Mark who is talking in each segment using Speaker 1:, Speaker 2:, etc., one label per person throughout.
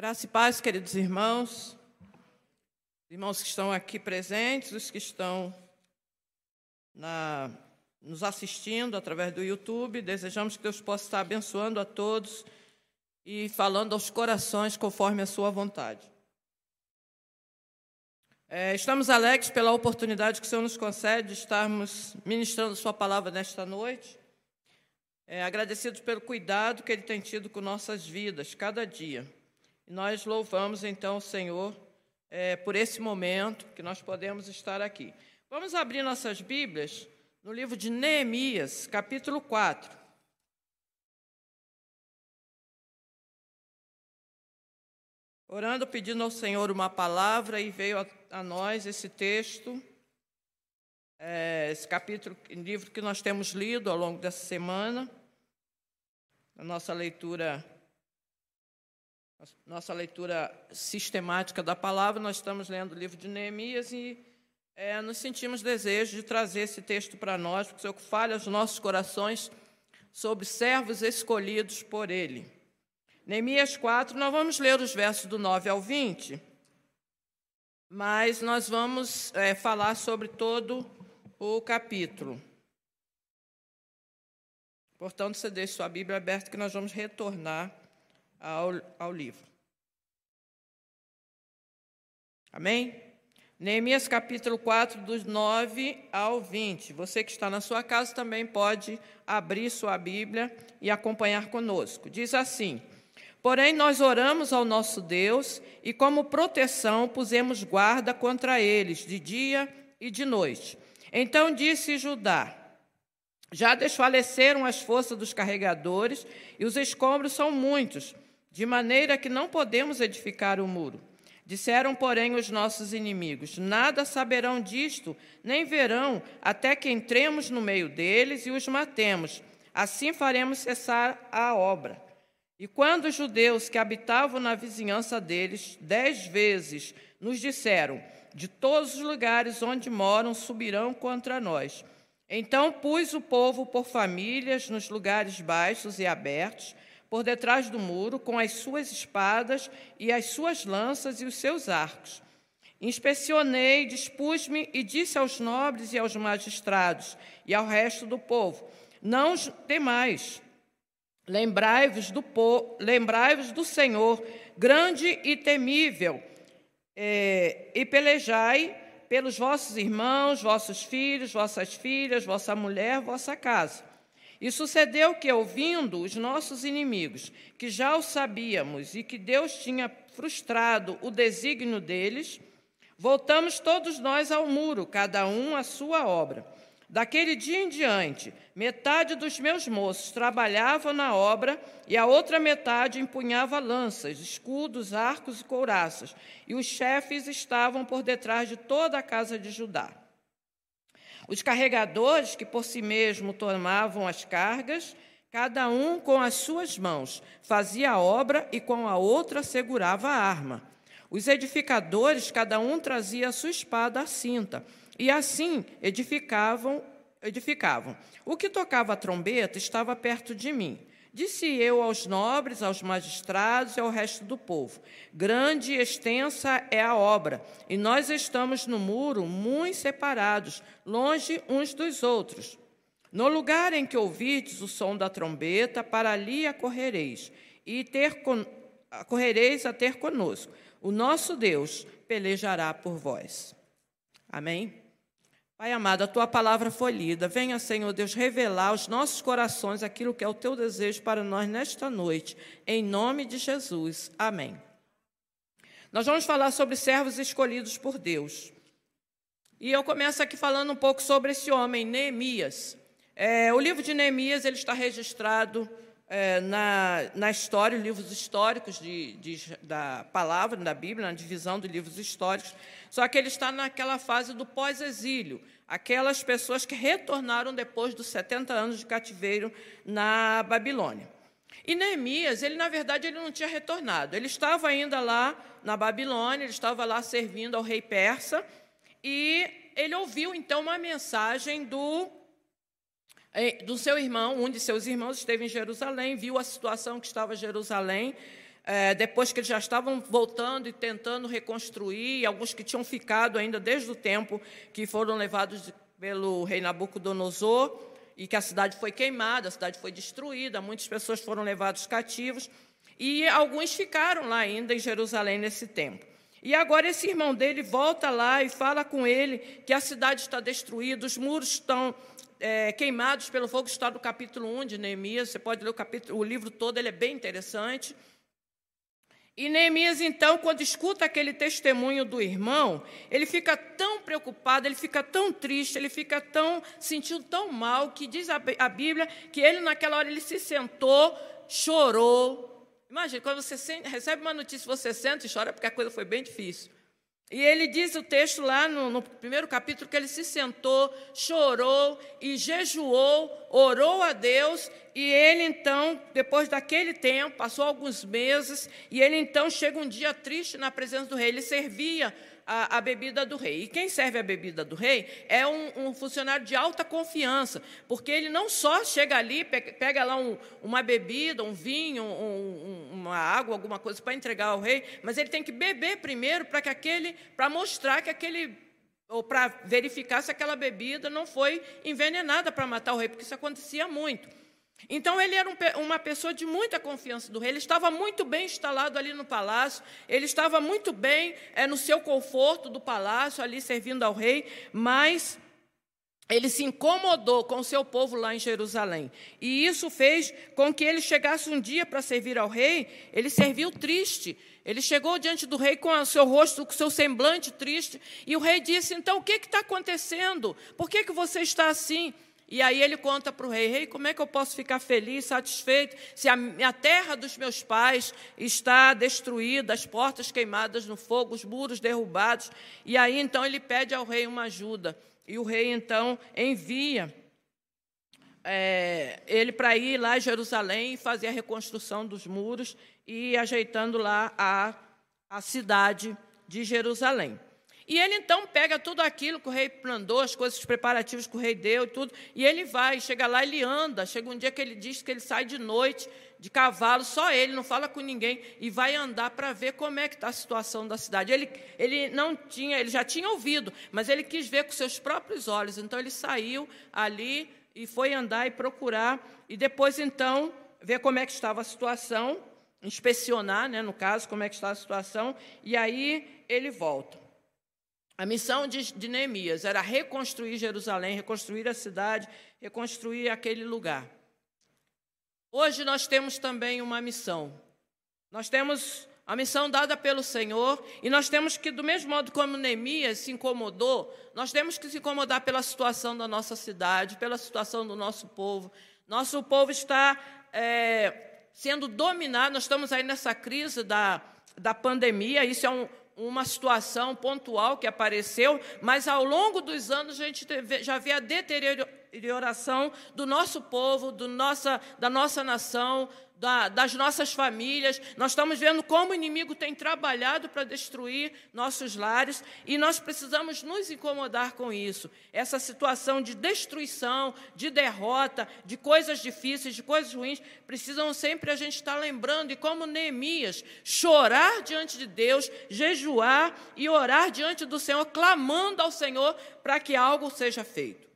Speaker 1: Graça e paz, queridos irmãos, irmãos que estão aqui presentes, os que estão na, nos assistindo através do YouTube. Desejamos que Deus possa estar abençoando a todos e falando aos corações conforme a sua vontade. É, estamos alegres pela oportunidade que o Senhor nos concede de estarmos ministrando Sua palavra nesta noite. É, agradecidos pelo cuidado que Ele tem tido com nossas vidas, cada dia. Nós louvamos então o Senhor é, por esse momento que nós podemos estar aqui. Vamos abrir nossas Bíblias no livro de Neemias, capítulo 4. Orando, pedindo ao Senhor uma palavra, e veio a, a nós esse texto, é, esse capítulo, livro que nós temos lido ao longo dessa semana, na nossa leitura nossa leitura sistemática da palavra, nós estamos lendo o livro de Neemias e é, nos sentimos desejo de trazer esse texto para nós, porque o Senhor fale aos nossos corações sobre servos escolhidos por Ele. Neemias 4, nós vamos ler os versos do 9 ao 20, mas nós vamos é, falar sobre todo o capítulo. Portanto, você deixe sua Bíblia aberta que nós vamos retornar ao, ao livro. Amém? Neemias capítulo 4, dos 9 ao 20. Você que está na sua casa também pode abrir sua Bíblia e acompanhar conosco. Diz assim: Porém, nós oramos ao nosso Deus e, como proteção, pusemos guarda contra eles, de dia e de noite. Então disse Judá: Já desfaleceram as forças dos carregadores e os escombros são muitos de maneira que não podemos edificar o muro. Disseram, porém, os nossos inimigos: Nada saberão disto, nem verão, até que entremos no meio deles e os matemos. Assim faremos cessar a obra. E quando os judeus que habitavam na vizinhança deles, dez vezes, nos disseram: De todos os lugares onde moram subirão contra nós. Então pus o povo por famílias nos lugares baixos e abertos, por detrás do muro com as suas espadas e as suas lanças e os seus arcos. Inspecionei, dispus-me e disse aos nobres e aos magistrados e ao resto do povo: Não temais. Lembrai-vos do, lembrai do Senhor, grande e temível, é, e pelejai pelos vossos irmãos, vossos filhos, vossas filhas, vossa mulher, vossa casa. E sucedeu que, ouvindo os nossos inimigos, que já o sabíamos e que Deus tinha frustrado o desígnio deles, voltamos todos nós ao muro, cada um à sua obra. Daquele dia em diante, metade dos meus moços trabalhava na obra e a outra metade empunhava lanças, escudos, arcos e couraças, e os chefes estavam por detrás de toda a casa de Judá. Os carregadores, que por si mesmo tomavam as cargas, cada um com as suas mãos fazia a obra e com a outra segurava a arma. Os edificadores, cada um trazia a sua espada à cinta, e assim edificavam, edificavam. O que tocava a trombeta estava perto de mim. Disse eu aos nobres, aos magistrados e ao resto do povo: Grande e extensa é a obra, e nós estamos no muro muito separados, longe uns dos outros. No lugar em que ouvirdes o som da trombeta, para ali acorrereis, e ter con... acorrereis a ter conosco. O nosso Deus pelejará por vós. Amém? Pai amado, a tua palavra foi lida. Venha, Senhor Deus, revelar aos nossos corações aquilo que é o teu desejo para nós nesta noite. Em nome de Jesus. Amém. Nós vamos falar sobre servos escolhidos por Deus. E eu começo aqui falando um pouco sobre esse homem, Neemias. É, o livro de Neemias ele está registrado é, na, na história, livros históricos de, de, da palavra, da Bíblia, na divisão de livros históricos. Só que ele está naquela fase do pós-exílio, aquelas pessoas que retornaram depois dos 70 anos de cativeiro na Babilônia. E Neemias, ele na verdade ele não tinha retornado. Ele estava ainda lá na Babilônia, ele estava lá servindo ao rei persa, e ele ouviu então uma mensagem do do seu irmão, um de seus irmãos esteve em Jerusalém, viu a situação que estava Jerusalém, é, depois que eles já estavam voltando e tentando reconstruir, alguns que tinham ficado ainda desde o tempo que foram levados pelo rei Nabucodonosor, e que a cidade foi queimada, a cidade foi destruída, muitas pessoas foram levadas cativos, e alguns ficaram lá ainda em Jerusalém nesse tempo. E agora esse irmão dele volta lá e fala com ele que a cidade está destruída, os muros estão é, queimados pelo fogo, está no capítulo 1 de Neemias, você pode ler o, capítulo, o livro todo, ele é bem interessante. E Neemias, então, quando escuta aquele testemunho do irmão, ele fica tão preocupado, ele fica tão triste, ele fica tão sentindo tão mal, que diz a Bíblia que ele, naquela hora, ele se sentou, chorou. Imagina, quando você recebe uma notícia, você senta e chora, porque a coisa foi bem difícil. E ele diz o texto lá no, no, primeiro capítulo que ele se sentou, chorou e jejuou, orou a Deus, e ele então, depois daquele tempo, passou alguns meses, e ele então chega um dia triste na presença do rei. Ele servia a, a, bebida do rei. E quem serve a bebida do rei é um, um, funcionário de alta confiança, porque ele não só chega ali, pega, pega lá um, uma bebida, um vinho, um, uma água, alguma coisa para entregar ao rei, mas ele tem que beber primeiro para que aquele, para mostrar que aquele ou para verificar se aquela bebida não foi envenenada para matar o rei, porque isso acontecia muito. Então ele era um, uma pessoa de muita confiança do rei, ele estava muito bem instalado ali no palácio, ele estava muito bem é, no seu conforto do palácio, ali servindo ao rei, mas ele se incomodou com o seu povo lá em Jerusalém. E isso fez com que ele chegasse um dia para servir ao rei, ele serviu triste. Ele chegou diante do rei com o seu rosto, com o seu semblante triste, e o rei disse: Então, o que está acontecendo? Por que, que você está assim? E aí ele conta para o rei: Rei, como é que eu posso ficar feliz, satisfeito, se a, a terra dos meus pais está destruída, as portas queimadas no fogo, os muros derrubados? E aí então ele pede ao rei uma ajuda. E o rei então envia é, ele para ir lá em Jerusalém e fazer a reconstrução dos muros e ajeitando lá a, a cidade de Jerusalém. E ele então pega tudo aquilo que o rei mandou, as coisas preparativas que o rei deu, tudo, e ele vai, chega lá, ele anda. Chega um dia que ele diz que ele sai de noite de cavalo, só ele, não fala com ninguém, e vai andar para ver como é que está a situação da cidade. Ele, ele não tinha, ele já tinha ouvido, mas ele quis ver com seus próprios olhos. Então ele saiu ali e foi andar e procurar, e depois então ver como é que estava a situação, inspecionar, né, no caso, como é que está a situação, e aí ele volta. A missão de, de Neemias era reconstruir Jerusalém, reconstruir a cidade, reconstruir aquele lugar. Hoje nós temos também uma missão. Nós temos a missão dada pelo Senhor, e nós temos que, do mesmo modo como Neemias se incomodou, nós temos que se incomodar pela situação da nossa cidade, pela situação do nosso povo. Nosso povo está é, sendo dominado, nós estamos aí nessa crise da, da pandemia, isso é um, uma situação pontual que apareceu, mas ao longo dos anos a gente já vê a deterioração do nosso povo, do nossa, da nossa nação, da, das nossas famílias. Nós estamos vendo como o inimigo tem trabalhado para destruir nossos lares e nós precisamos nos incomodar com isso. Essa situação de destruição, de derrota, de coisas difíceis, de coisas ruins, precisam sempre a gente estar lembrando e como Neemias, chorar diante de Deus, jejuar e orar diante do Senhor, clamando ao Senhor para que algo seja feito.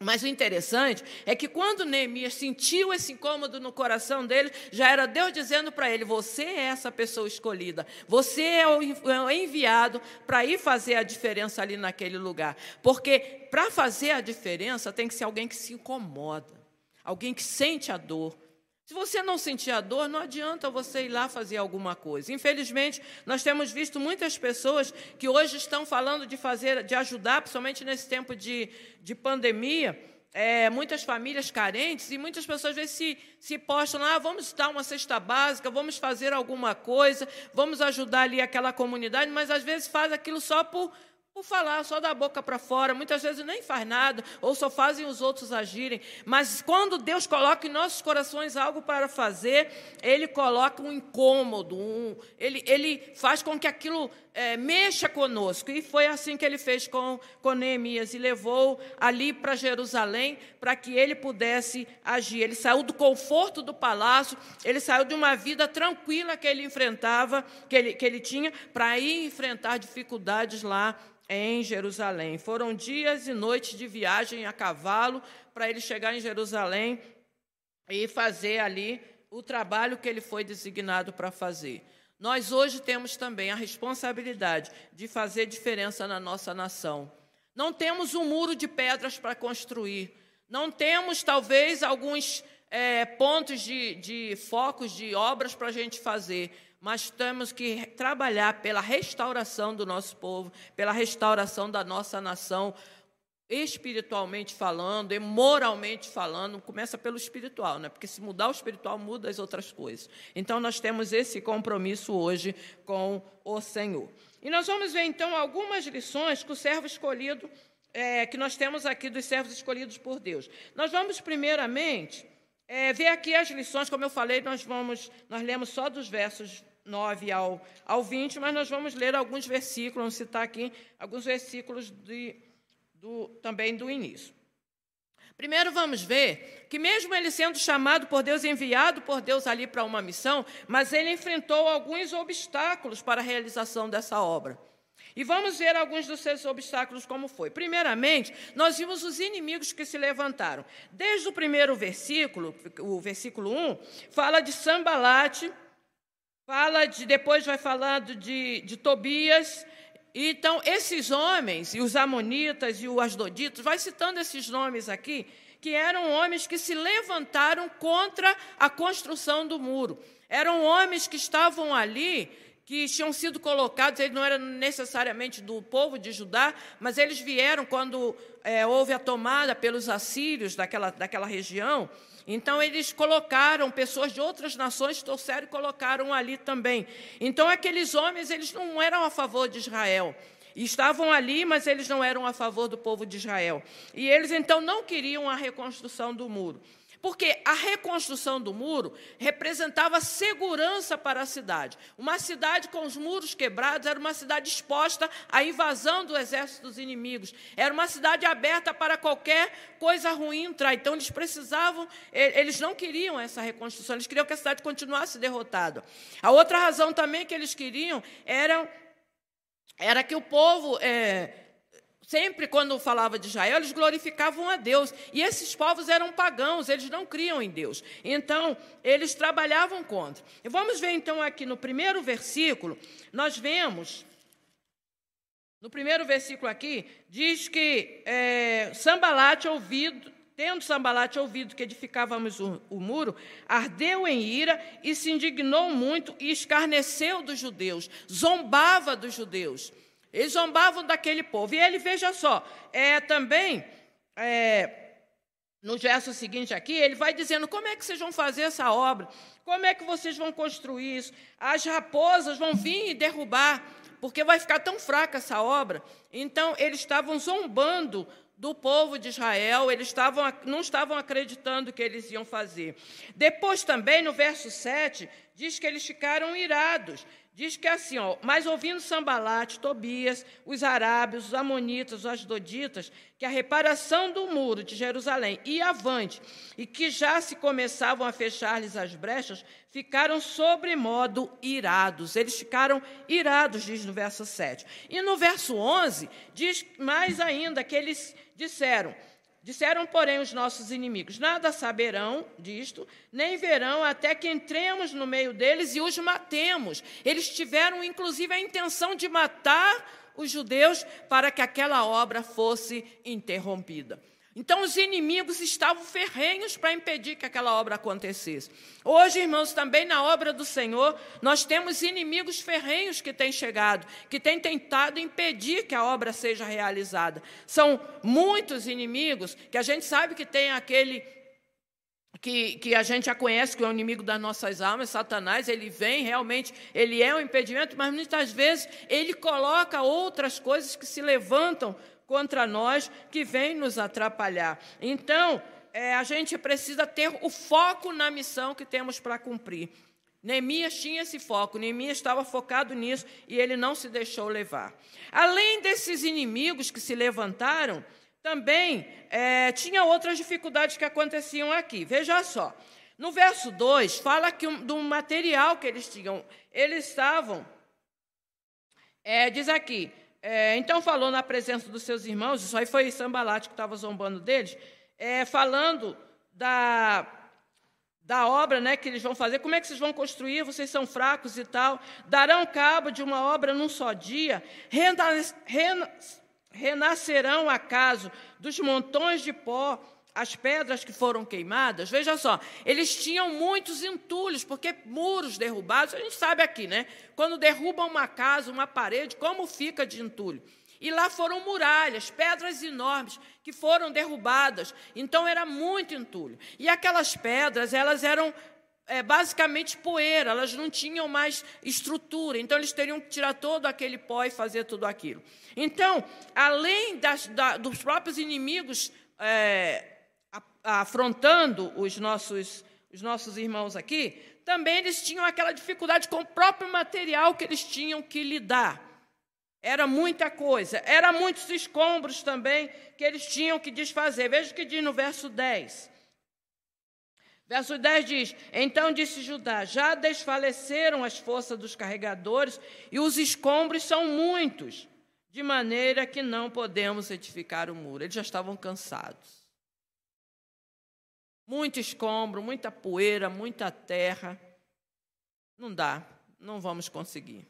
Speaker 1: Mas o interessante é que quando Neemias sentiu esse incômodo no coração dele, já era Deus dizendo para ele: Você é essa pessoa escolhida, você é o é enviado para ir fazer a diferença ali naquele lugar. Porque para fazer a diferença tem que ser alguém que se incomoda, alguém que sente a dor, se você não sentir a dor, não adianta você ir lá fazer alguma coisa. Infelizmente, nós temos visto muitas pessoas que hoje estão falando de fazer, de ajudar, principalmente nesse tempo de, de pandemia, é, muitas famílias carentes, e muitas pessoas às vezes se, se postam lá, ah, vamos dar uma cesta básica, vamos fazer alguma coisa, vamos ajudar ali aquela comunidade, mas às vezes faz aquilo só por, por falar, só da boca para fora, muitas vezes nem faz nada, ou só fazem os outros agirem. Mas quando Deus coloca em nossos corações algo para fazer, Ele coloca um incômodo, um, ele, ele faz com que aquilo é, mexa conosco. E foi assim que ele fez com, com Neemias e levou ali para Jerusalém para que ele pudesse agir. Ele saiu do conforto do palácio, ele saiu de uma vida tranquila que ele enfrentava, que ele, que ele tinha, para ir enfrentar dificuldades lá em Jerusalém. Foram dias e noites de viagem a cavalo para ele chegar em Jerusalém e fazer ali o trabalho que ele foi designado para fazer. Nós hoje temos também a responsabilidade de fazer diferença na nossa nação. Não temos um muro de pedras para construir, não temos talvez alguns é, pontos de, de focos de obras para a gente fazer, mas temos que trabalhar pela restauração do nosso povo, pela restauração da nossa nação, espiritualmente falando e moralmente falando, começa pelo espiritual, né? Porque se mudar o espiritual, muda as outras coisas. Então nós temos esse compromisso hoje com o Senhor. E nós vamos ver então algumas lições que o servo escolhido, é, que nós temos aqui dos servos escolhidos por Deus. Nós vamos primeiramente é, ver aqui as lições, como eu falei, nós vamos, nós lemos só dos versos 9 ao, ao 20, mas nós vamos ler alguns versículos, vamos citar aqui alguns versículos de, do, também do início. Primeiro vamos ver que, mesmo ele sendo chamado por Deus, enviado por Deus ali para uma missão, mas ele enfrentou alguns obstáculos para a realização dessa obra. E vamos ver alguns dos seus obstáculos como foi. Primeiramente, nós vimos os inimigos que se levantaram. Desde o primeiro versículo, o versículo 1, fala de Sambalate, fala de, depois vai falando de, de Tobias. Então, esses homens, e os Amonitas e os Asdoditas, vai citando esses nomes aqui, que eram homens que se levantaram contra a construção do muro. Eram homens que estavam ali, que tinham sido colocados, eles não eram necessariamente do povo de Judá, mas eles vieram quando é, houve a tomada pelos assírios daquela, daquela região. Então, eles colocaram pessoas de outras nações, trouxeram e colocaram ali também. Então, aqueles homens, eles não eram a favor de Israel. Estavam ali, mas eles não eram a favor do povo de Israel. E eles, então, não queriam a reconstrução do muro. Porque a reconstrução do muro representava segurança para a cidade. Uma cidade com os muros quebrados era uma cidade exposta à invasão do exército dos inimigos. Era uma cidade aberta para qualquer coisa ruim entrar. Então eles precisavam, eles não queriam essa reconstrução, eles queriam que a cidade continuasse derrotada. A outra razão também que eles queriam era, era que o povo. É, Sempre quando falava de Israel, eles glorificavam a Deus. E esses povos eram pagãos, eles não criam em Deus. Então, eles trabalhavam contra. E vamos ver então aqui no primeiro versículo, nós vemos. No primeiro versículo aqui, diz que é, Sambalate ouvido, tendo Sambalate ouvido que edificávamos o, o, muro, ardeu em ira e se indignou muito e escarneceu dos judeus, zombava dos judeus. Eles zombavam daquele povo. E ele, veja só, é também, é, no verso seguinte aqui, ele vai dizendo como é que vocês vão fazer essa obra, como é que vocês vão construir isso. As raposas vão vir e derrubar, porque vai ficar tão fraca essa obra. Então, eles estavam zombando do povo de Israel, eles estavam, não estavam acreditando que eles iam fazer. Depois também, no verso 7, diz que eles ficaram irados. Diz que é assim, ó, mas ouvindo Sambalate, Tobias, os arábios, os amonitas, os asdoditas, que a reparação do muro de Jerusalém ia avante, e que já se começavam a fechar-lhes as brechas, ficaram sobremodo irados. Eles ficaram irados, diz no verso 7. E no verso 11, diz mais ainda que eles disseram: Disseram, porém, os nossos inimigos: Nada saberão disto, nem verão até que entremos no meio deles e os matemos. Eles tiveram, inclusive, a intenção de matar os judeus para que aquela obra fosse interrompida. Então, os inimigos estavam ferrenhos para impedir que aquela obra acontecesse. Hoje, irmãos, também na obra do Senhor, nós temos inimigos ferrenhos que têm chegado, que têm tentado impedir que a obra seja realizada. São muitos inimigos que a gente sabe que tem aquele que, que a gente já conhece, que é o inimigo das nossas almas, Satanás, ele vem, realmente, ele é um impedimento, mas muitas vezes ele coloca outras coisas que se levantam contra nós, que vêm nos atrapalhar. Então, é, a gente precisa ter o foco na missão que temos para cumprir. Neemias tinha esse foco, Neemias estava focado nisso e ele não se deixou levar. Além desses inimigos que se levantaram, também é, tinha outras dificuldades que aconteciam aqui. Veja só, no verso 2, fala que um, do material que eles tinham. Eles estavam, é, diz aqui, é, então falou na presença dos seus irmãos, isso aí foi Sambalate que estava zombando deles, é, falando da, da obra né, que eles vão fazer, como é que vocês vão construir, vocês são fracos e tal, darão cabo de uma obra num só dia, renas, renas, renascerão acaso dos montões de pó as pedras que foram queimadas? Veja só, eles tinham muitos entulhos, porque muros derrubados, a gente sabe aqui, né? Quando derrubam uma casa, uma parede, como fica de entulho? E lá foram muralhas, pedras enormes que foram derrubadas. Então era muito entulho. E aquelas pedras, elas eram é, basicamente poeira, elas não tinham mais estrutura, então eles teriam que tirar todo aquele pó e fazer tudo aquilo. Então, além das, da, dos próprios inimigos é, afrontando os nossos, os nossos irmãos aqui, também eles tinham aquela dificuldade com o próprio material que eles tinham que lidar. Era muita coisa, era muitos escombros também que eles tinham que desfazer. Veja o que diz no verso 10. Verso 10 diz: Então disse Judá: Já desfaleceram as forças dos carregadores e os escombros são muitos, de maneira que não podemos edificar o muro. Eles já estavam cansados. Muito escombro, muita poeira, muita terra. Não dá, não vamos conseguir.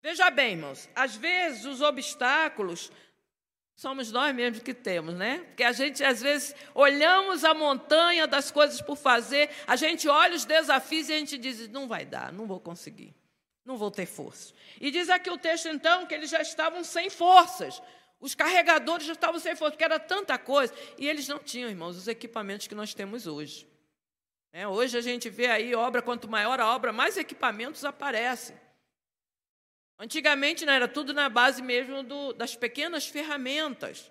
Speaker 1: Veja bem, irmãos, às vezes os obstáculos somos nós mesmos que temos, né? Porque a gente, às vezes, olhamos a montanha das coisas por fazer, a gente olha os desafios e a gente diz: não vai dar, não vou conseguir, não vou ter força. E diz aqui o texto, então, que eles já estavam sem forças. Os carregadores já estavam sem força, porque era tanta coisa. E eles não tinham, irmãos, os equipamentos que nós temos hoje. É, hoje a gente vê aí obra, quanto maior a obra, mais equipamentos aparecem. Antigamente não era tudo na base mesmo do, das pequenas ferramentas.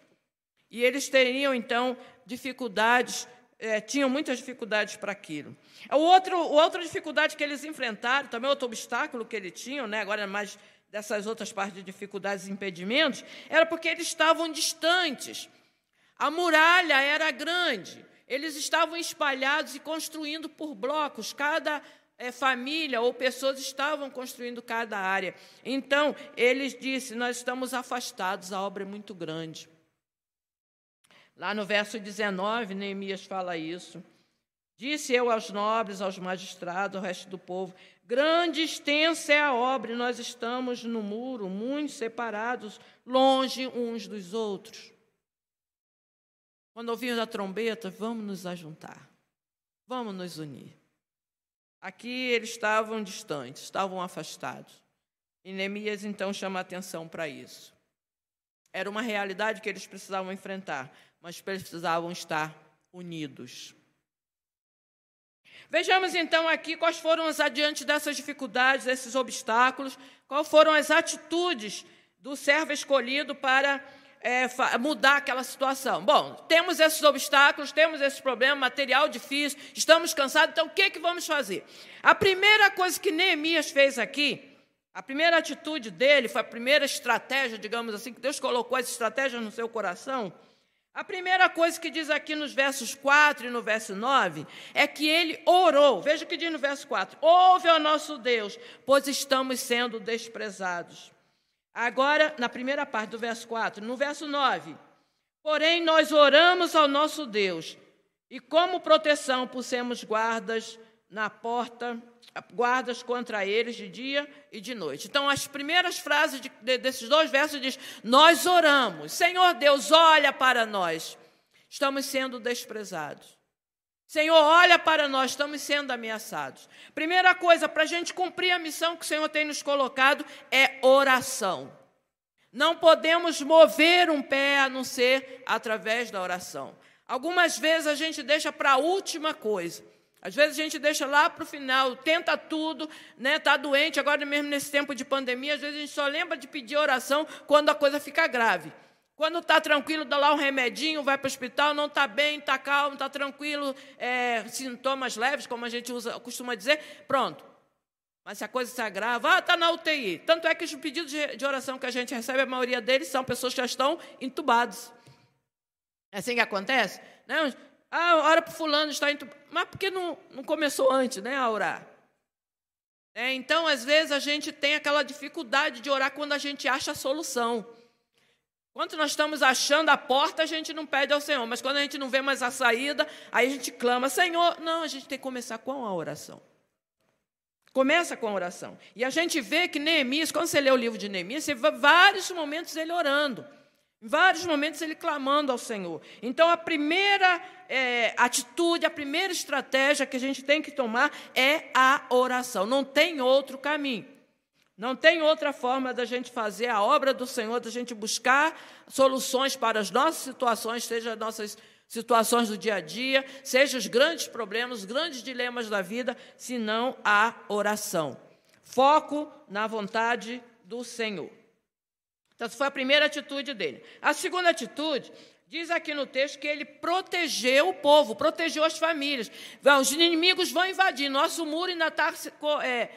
Speaker 1: E eles teriam, então, dificuldades, é, tinham muitas dificuldades para aquilo. O outro, outra dificuldade que eles enfrentaram, também outro obstáculo que eles tinham, né, agora mais dessas outras partes de dificuldades e impedimentos, era porque eles estavam distantes. A muralha era grande, eles estavam espalhados e construindo por blocos, cada é, família ou pessoas estavam construindo cada área. Então, eles disse: Nós estamos afastados, a obra é muito grande. Lá no verso 19, Neemias fala isso. Disse eu aos nobres, aos magistrados, ao resto do povo: Grande extensa é a obra, e nós estamos no muro, muito separados, longe uns dos outros. Quando ouvimos a trombeta, vamos nos ajuntar, vamos nos unir. Aqui eles estavam distantes, estavam afastados. E Neemias então chama atenção para isso. Era uma realidade que eles precisavam enfrentar, mas precisavam estar unidos. Vejamos então aqui quais foram as adiante dessas dificuldades, desses obstáculos, quais foram as atitudes do servo escolhido para é, mudar aquela situação. Bom, temos esses obstáculos, temos esses problemas, material difícil, estamos cansados, então o que, que vamos fazer? A primeira coisa que Neemias fez aqui, a primeira atitude dele, foi a primeira estratégia, digamos assim, que Deus colocou essa estratégia no seu coração. A primeira coisa que diz aqui nos versos 4 e no verso 9 é que ele orou. Veja o que diz no verso 4: Ouve ao nosso Deus, pois estamos sendo desprezados. Agora, na primeira parte do verso 4, no verso 9. Porém, nós oramos ao nosso Deus, e como proteção pusemos guardas na porta, guardas contra eles de dia e de noite. Então, as primeiras frases de, de, desses dois versos diz: Nós oramos, Senhor Deus, olha para nós, estamos sendo desprezados. Senhor, olha para nós, estamos sendo ameaçados. Primeira coisa, para a gente cumprir a missão que o Senhor tem nos colocado, é oração. Não podemos mover um pé a não ser através da oração. Algumas vezes a gente deixa para a última coisa. Às vezes a gente deixa lá para o final, tenta tudo, né? Está doente, agora mesmo nesse tempo de pandemia, às vezes a gente só lembra de pedir oração quando a coisa fica grave. Quando está tranquilo, dá lá um remedinho, vai para o hospital, não está bem, está calmo, está tranquilo, é, sintomas leves, como a gente usa, costuma dizer, pronto. Mas se a coisa se agrava, ah, está na UTI. Tanto é que os pedidos de, de oração que a gente recebe, a maioria deles são pessoas que já estão entubados. É assim que acontece? Né? Ah, ora para fulano está entubado. Mas por que não, não começou antes né, a orar? É, então, às vezes, a gente tem aquela dificuldade de orar quando a gente acha a solução. Quando nós estamos achando a porta, a gente não pede ao Senhor, mas quando a gente não vê mais a saída, aí a gente clama, Senhor. Não, a gente tem que começar com a oração. Começa com a oração. E a gente vê que Neemias, quando você lê o livro de Neemias, você vê vários momentos ele orando. Em vários momentos ele clamando ao Senhor. Então, a primeira é, atitude, a primeira estratégia que a gente tem que tomar é a oração. Não tem outro caminho. Não tem outra forma da gente fazer a obra do Senhor, da gente buscar soluções para as nossas situações, seja as nossas situações do dia a dia, seja os grandes problemas, os grandes dilemas da vida, senão a oração. Foco na vontade do Senhor. Então, essa foi a primeira atitude dele. A segunda atitude, diz aqui no texto que ele protegeu o povo, protegeu as famílias. Os inimigos vão invadir, nosso muro ainda está. É,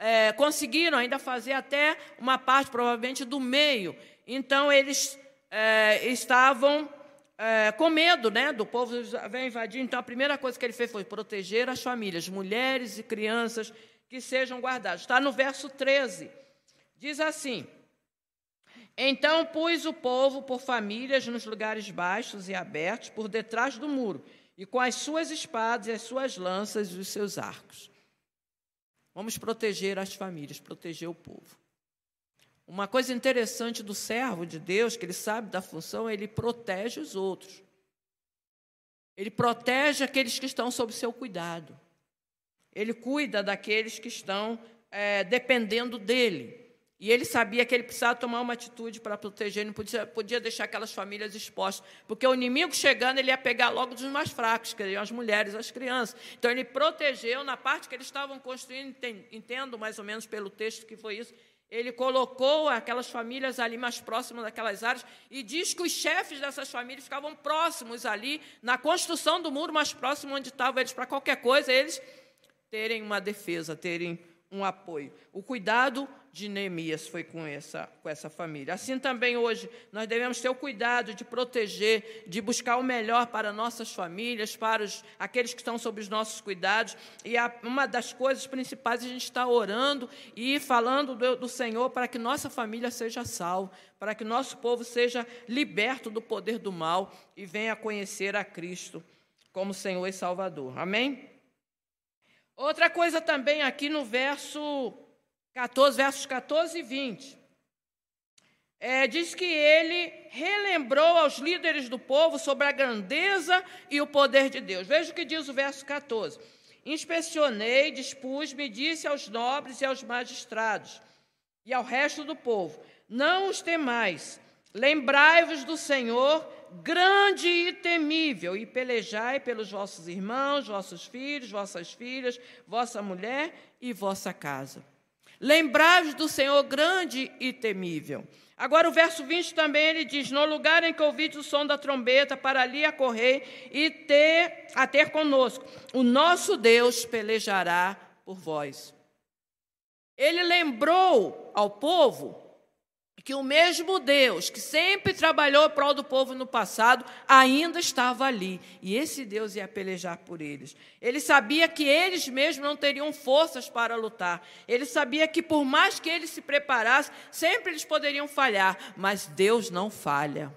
Speaker 1: é, conseguiram ainda fazer até uma parte, provavelmente, do meio. Então, eles é, estavam é, com medo né, do povo vem invadir. Então, a primeira coisa que ele fez foi proteger as famílias, mulheres e crianças que sejam guardadas. Está no verso 13. Diz assim: então pus o povo por famílias nos lugares baixos e abertos, por detrás do muro, e com as suas espadas e as suas lanças e os seus arcos. Vamos proteger as famílias, proteger o povo. Uma coisa interessante do servo de Deus, que ele sabe da função, ele protege os outros. Ele protege aqueles que estão sob seu cuidado. Ele cuida daqueles que estão é, dependendo dele. E ele sabia que ele precisava tomar uma atitude para proteger, não podia, podia deixar aquelas famílias expostas, porque o inimigo chegando, ele ia pegar logo dos mais fracos, que seriam as mulheres, as crianças. Então ele protegeu na parte que eles estavam construindo, entendo mais ou menos pelo texto que foi isso. Ele colocou aquelas famílias ali mais próximas daquelas áreas e diz que os chefes dessas famílias ficavam próximos ali, na construção do muro mais próximo onde estavam eles, para qualquer coisa, eles terem uma defesa, terem um apoio. O cuidado de Neemias foi com essa, com essa família. Assim também hoje, nós devemos ter o cuidado de proteger, de buscar o melhor para nossas famílias, para os, aqueles que estão sob os nossos cuidados. E a, uma das coisas principais, a gente está orando e falando do, do Senhor para que nossa família seja salva, para que nosso povo seja liberto do poder do mal e venha conhecer a Cristo como Senhor e Salvador. Amém? Outra coisa também aqui no verso 14, versos 14 e 20. É, diz que ele relembrou aos líderes do povo sobre a grandeza e o poder de Deus. Veja o que diz o verso 14. Inspecionei, dispus-me, disse aos nobres e aos magistrados e ao resto do povo: Não os temais, lembrai-vos do Senhor, grande e temível, e pelejai pelos vossos irmãos, vossos filhos, vossas filhas, vossa mulher e vossa casa. Lembrai-vos do Senhor grande e temível. Agora o verso 20 também ele diz: No lugar em que ouvides o som da trombeta, para ali acorrer e ter a ter conosco, o nosso Deus pelejará por vós. Ele lembrou ao povo que o mesmo Deus que sempre trabalhou em prol do povo no passado ainda estava ali. E esse Deus ia pelejar por eles. Ele sabia que eles mesmos não teriam forças para lutar. Ele sabia que, por mais que eles se preparassem, sempre eles poderiam falhar. Mas Deus não falha.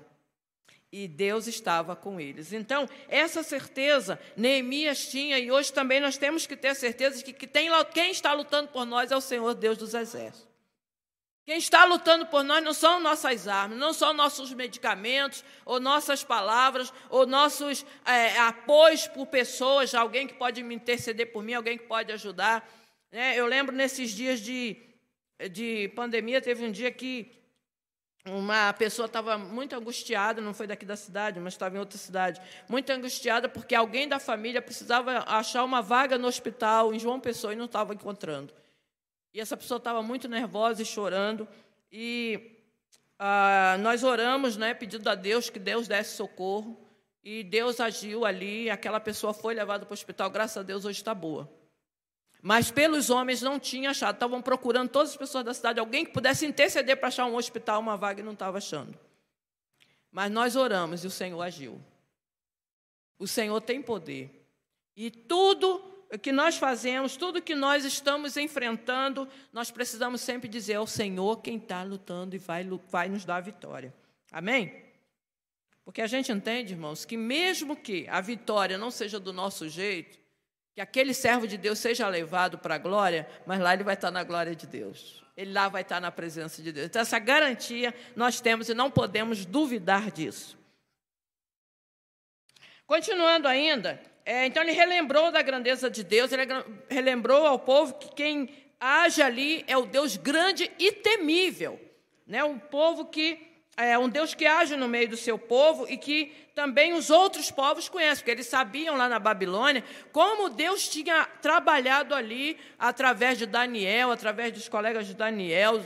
Speaker 1: E Deus estava com eles. Então, essa certeza Neemias tinha, e hoje também nós temos que ter certeza de que quem está lutando por nós é o Senhor Deus dos Exércitos. Quem está lutando por nós não são nossas armas, não são nossos medicamentos, ou nossas palavras, ou nossos é, apoios por pessoas, alguém que pode me interceder por mim, alguém que pode ajudar. Né? Eu lembro nesses dias de, de pandemia, teve um dia que uma pessoa estava muito angustiada, não foi daqui da cidade, mas estava em outra cidade, muito angustiada porque alguém da família precisava achar uma vaga no hospital em João Pessoa e não estava encontrando. E essa pessoa estava muito nervosa e chorando. E ah, nós oramos, né, pedindo a Deus que Deus desse socorro. E Deus agiu ali, aquela pessoa foi levada para o hospital, graças a Deus hoje está boa. Mas pelos homens não tinha achado, estavam procurando todas as pessoas da cidade, alguém que pudesse interceder para achar um hospital, uma vaga, e não estava achando. Mas nós oramos e o Senhor agiu. O Senhor tem poder. E tudo que nós fazemos, tudo que nós estamos enfrentando, nós precisamos sempre dizer: é o Senhor quem está lutando e vai, vai nos dar a vitória. Amém? Porque a gente entende, irmãos, que mesmo que a vitória não seja do nosso jeito, que aquele servo de Deus seja levado para a glória, mas lá ele vai estar na glória de Deus. Ele lá vai estar na presença de Deus. Então, essa garantia nós temos e não podemos duvidar disso. Continuando ainda, é, então ele relembrou da grandeza de Deus, ele relembrou ao povo que quem age ali é o Deus grande e temível, né? um povo que é um Deus que age no meio do seu povo e que também os outros povos conhecem, porque eles sabiam lá na Babilônia como Deus tinha trabalhado ali através de Daniel, através dos colegas de Daniel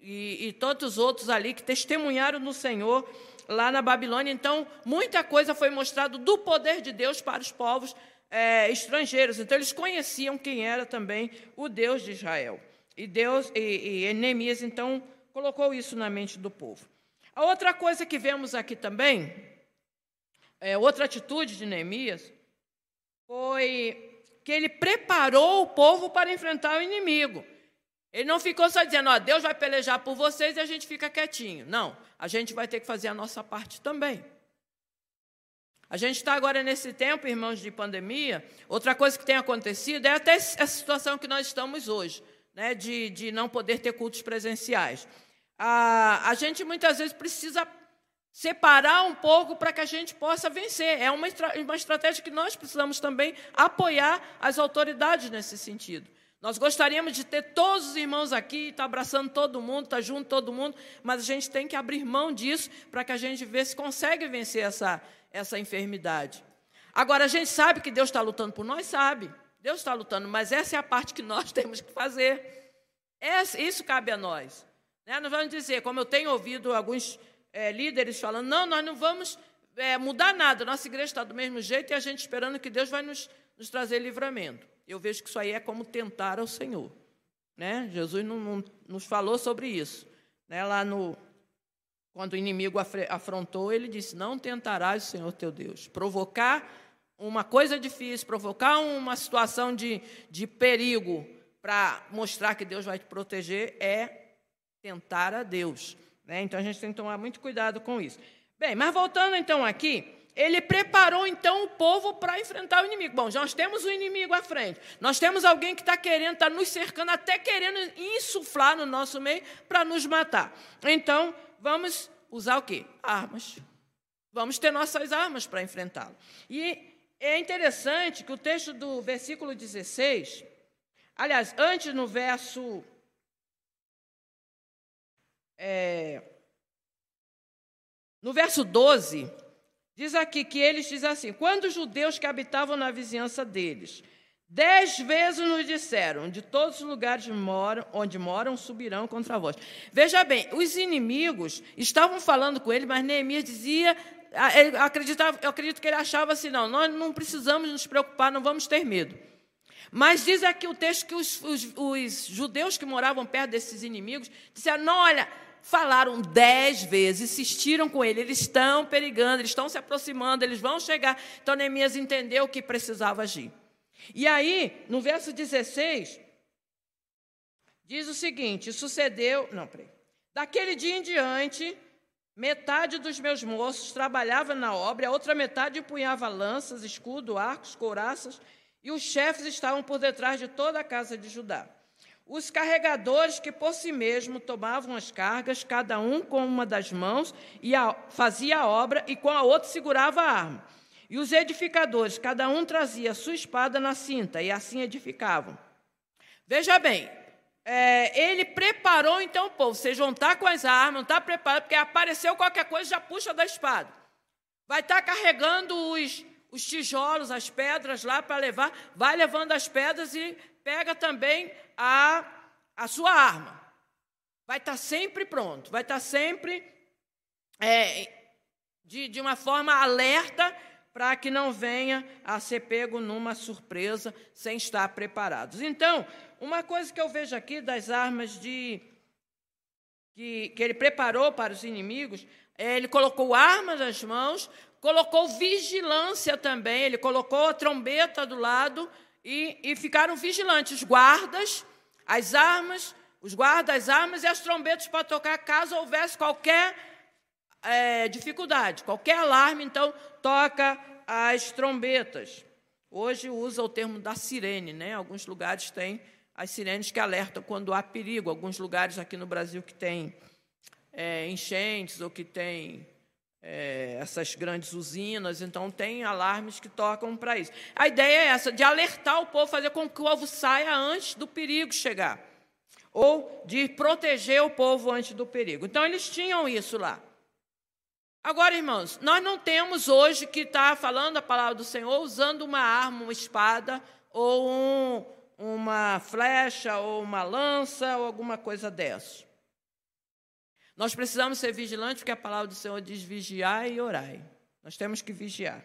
Speaker 1: e, e tantos outros ali que testemunharam no Senhor lá na Babilônia. Então, muita coisa foi mostrado do poder de Deus para os povos é, estrangeiros. Então, eles conheciam quem era também o Deus de Israel. E Deus e, e Neemias então colocou isso na mente do povo. A outra coisa que vemos aqui também, é, outra atitude de Neemias, foi que ele preparou o povo para enfrentar o inimigo. Ele não ficou só dizendo, ó, Deus vai pelejar por vocês e a gente fica quietinho. Não, a gente vai ter que fazer a nossa parte também. A gente está agora nesse tempo, irmãos, de pandemia. Outra coisa que tem acontecido é até essa situação que nós estamos hoje, né, de, de não poder ter cultos presenciais a, a gente muitas vezes precisa separar um pouco para que a gente possa vencer. É uma, uma estratégia que nós precisamos também apoiar as autoridades nesse sentido. Nós gostaríamos de ter todos os irmãos aqui, estar tá abraçando todo mundo, estar tá junto todo mundo, mas a gente tem que abrir mão disso para que a gente veja se consegue vencer essa, essa enfermidade. Agora, a gente sabe que Deus está lutando por nós, sabe. Deus está lutando, mas essa é a parte que nós temos que fazer. Essa, isso cabe a nós. Né? Nós vamos dizer, como eu tenho ouvido alguns é, líderes falando, não, nós não vamos é, mudar nada, nossa igreja está do mesmo jeito e a gente esperando que Deus vai nos, nos trazer livramento. Eu vejo que isso aí é como tentar ao Senhor. Né? Jesus não, não, nos falou sobre isso. Né? Lá no, quando o inimigo afrontou, ele disse: Não tentarás o Senhor teu Deus. Provocar uma coisa difícil, provocar uma situação de, de perigo para mostrar que Deus vai te proteger é tentar a Deus. Né? Então a gente tem que tomar muito cuidado com isso. Bem, mas voltando então aqui, ele preparou então o povo para enfrentar o inimigo. Bom, nós temos o inimigo à frente. Nós temos alguém que está querendo, está nos cercando, até querendo insuflar no nosso meio para nos matar. Então, vamos usar o quê? Armas. Vamos ter nossas armas para enfrentá-lo. E é interessante que o texto do versículo 16, aliás, antes no verso é, no verso 12, diz aqui que eles dizem assim: quando os judeus que habitavam na vizinhança deles, dez vezes nos disseram: de todos os lugares moram, onde moram, subirão contra vós. Veja bem, os inimigos estavam falando com ele, mas Neemias dizia. Ele acreditava, eu acredito que ele achava assim: não, nós não precisamos nos preocupar, não vamos ter medo. Mas diz aqui o texto que os, os, os judeus que moravam perto desses inimigos disseram: não, olha, falaram dez vezes, insistiram com ele, eles estão perigando, eles estão se aproximando, eles vão chegar. Então Neemias entendeu que precisava agir. E aí, no verso 16, diz o seguinte: sucedeu. Não, peraí. Daquele dia em diante, metade dos meus moços trabalhava na obra, a outra metade empunhava lanças, escudo, arcos, couraças, e os chefes estavam por detrás de toda a casa de Judá. Os carregadores que por si mesmo tomavam as cargas, cada um com uma das mãos, e a, fazia a obra, e com a outra segurava a arma. E os edificadores, cada um trazia sua espada na cinta, e assim edificavam. Veja bem, é, ele preparou então o povo. Vocês vão estar com as armas, não está preparado, porque apareceu qualquer coisa, já puxa da espada. Vai estar carregando os, os tijolos, as pedras lá para levar, vai levando as pedras e pega também a, a sua arma. Vai estar sempre pronto, vai estar sempre é, de, de uma forma alerta para que não venha a ser pego numa surpresa sem estar preparados. Então, uma coisa que eu vejo aqui das armas de que, que ele preparou para os inimigos, é, ele colocou armas nas mãos, colocou vigilância também, ele colocou a trombeta do lado e, e ficaram vigilantes, guardas, as armas, os guardas, as armas e as trombetas para tocar caso houvesse qualquer é, dificuldade, qualquer alarme, então toca as trombetas. Hoje usa o termo da sirene, né? Alguns lugares têm as sirenes que alertam quando há perigo. Alguns lugares aqui no Brasil que tem é, enchentes ou que tem é, essas grandes usinas, então tem alarmes que tocam para isso. A ideia é essa, de alertar o povo, fazer com que o povo saia antes do perigo chegar, ou de proteger o povo antes do perigo. Então eles tinham isso lá. Agora, irmãos, nós não temos hoje que está falando a palavra do Senhor usando uma arma, uma espada, ou um, uma flecha, ou uma lança, ou alguma coisa dessa. Nós precisamos ser vigilantes, porque a palavra do Senhor diz vigiar e orai. Nós temos que vigiar.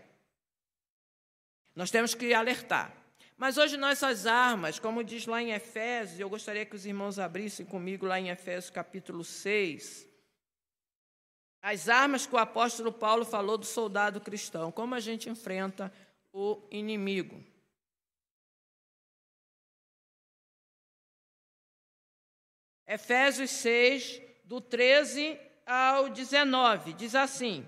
Speaker 1: Nós temos que alertar. Mas hoje nossas armas, como diz lá em Efésios, eu gostaria que os irmãos abrissem comigo lá em Efésios capítulo 6 as armas que o apóstolo Paulo falou do soldado cristão, como a gente enfrenta o inimigo. Efésios 6, do 13 ao 19, diz assim: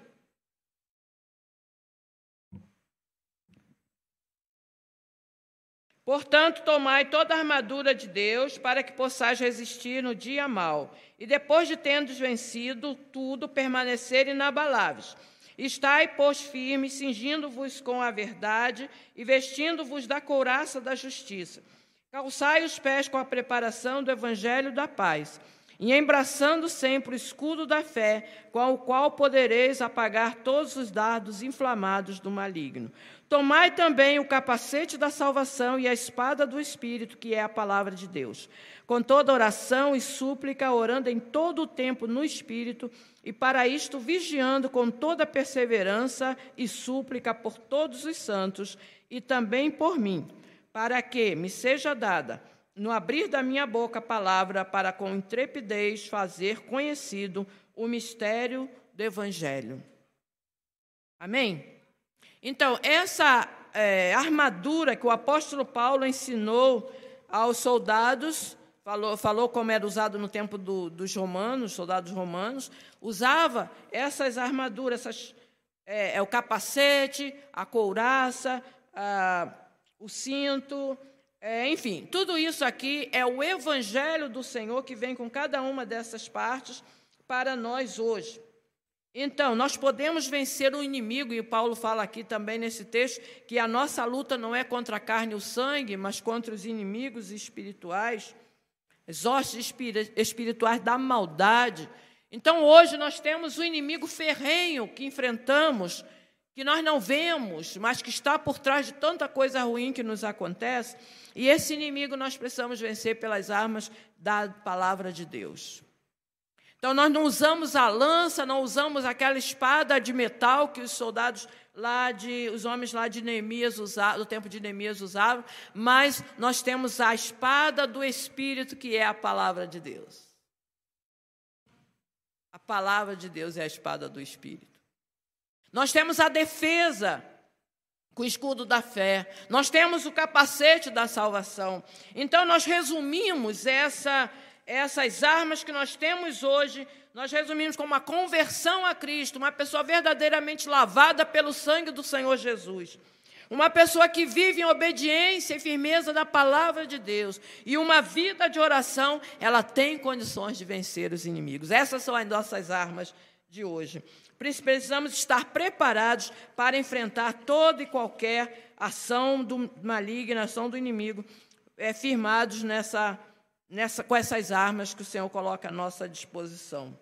Speaker 1: Portanto, tomai toda a armadura de Deus para que possais resistir no dia mau, e depois de tendes vencido tudo, permanecer inabaláveis. Estai, pois, firmes, cingindo-vos com a verdade e vestindo-vos da couraça da justiça. Calçai os pés com a preparação do evangelho da paz, e embraçando sempre o escudo da fé, com o qual podereis apagar todos os dardos inflamados do maligno. Tomai também o capacete da salvação e a espada do Espírito, que é a palavra de Deus. Com toda oração e súplica, orando em todo o tempo no Espírito, e para isto vigiando com toda perseverança e súplica por todos os santos e também por mim, para que me seja dada, no abrir da minha boca, a palavra para com intrepidez fazer conhecido o mistério do Evangelho. Amém? Então, essa é, armadura que o apóstolo Paulo ensinou aos soldados, falou, falou como era usado no tempo do, dos romanos, soldados romanos, usava essas armaduras, essas, é, é o capacete, a couraça, a, o cinto, é, enfim, tudo isso aqui é o evangelho do Senhor que vem com cada uma dessas partes para nós hoje. Então, nós podemos vencer o inimigo, e Paulo fala aqui também nesse texto, que a nossa luta não é contra a carne e o sangue, mas contra os inimigos espirituais, as hostes espirituais da maldade. Então, hoje nós temos o inimigo ferrenho que enfrentamos, que nós não vemos, mas que está por trás de tanta coisa ruim que nos acontece, e esse inimigo nós precisamos vencer pelas armas da palavra de Deus. Então nós não usamos a lança, não usamos aquela espada de metal que os soldados lá de os homens lá de Neemias usavam, do tempo de Neemias usavam, mas nós temos a espada do espírito que é a palavra de Deus. A palavra de Deus é a espada do espírito. Nós temos a defesa com o escudo da fé. Nós temos o capacete da salvação. Então nós resumimos essa essas armas que nós temos hoje, nós resumimos como uma conversão a Cristo, uma pessoa verdadeiramente lavada pelo sangue do Senhor Jesus. Uma pessoa que vive em obediência e firmeza da palavra de Deus e uma vida de oração, ela tem condições de vencer os inimigos. Essas são as nossas armas de hoje. Precisamos estar preparados para enfrentar toda e qualquer ação do maligna, ação do inimigo, é, firmados nessa nessa, com essas armas que o Senhor coloca à nossa disposição.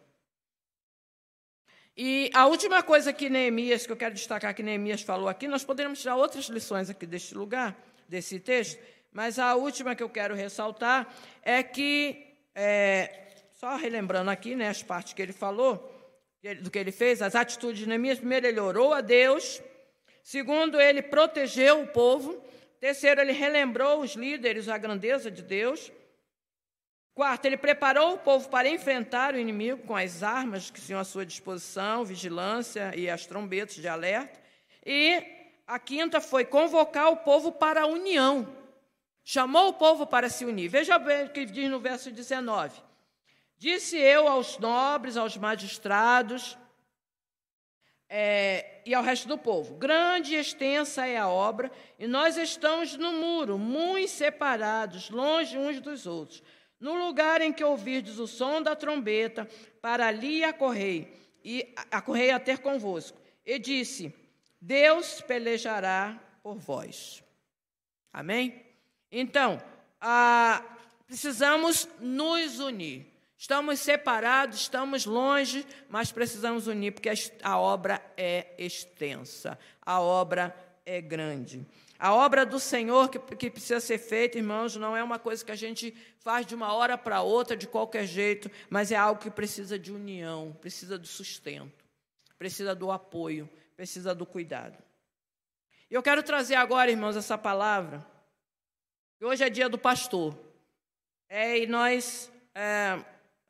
Speaker 1: E a última coisa que Neemias, que eu quero destacar que Neemias falou aqui, nós poderíamos tirar outras lições aqui deste lugar, desse texto, mas a última que eu quero ressaltar é que, é, só relembrando aqui né, as partes que ele falou, do que ele fez, as atitudes de Neemias, primeiro ele orou a Deus, segundo ele protegeu o povo, terceiro ele relembrou os líderes a grandeza de Deus, Quarto, ele preparou o povo para enfrentar o inimigo com as armas que tinham à sua disposição, vigilância e as trombetas de alerta. E a quinta foi convocar o povo para a união. Chamou o povo para se unir. Veja bem o que diz no verso 19. Disse eu aos nobres, aos magistrados é, e ao resto do povo: Grande e extensa é a obra, e nós estamos no muro, muito separados, longe uns dos outros. No lugar em que ouvirdes o som da trombeta, para ali acorrei, e acorrei a ter convosco. E disse: Deus pelejará por vós. Amém? Então, ah, precisamos nos unir. Estamos separados, estamos longe, mas precisamos unir, porque a obra é extensa, a obra é grande. A obra do Senhor que, que precisa ser feita, irmãos, não é uma coisa que a gente faz de uma hora para outra, de qualquer jeito, mas é algo que precisa de união, precisa do sustento, precisa do apoio, precisa do cuidado. E eu quero trazer agora, irmãos, essa palavra. Hoje é dia do pastor. É, e nós. É,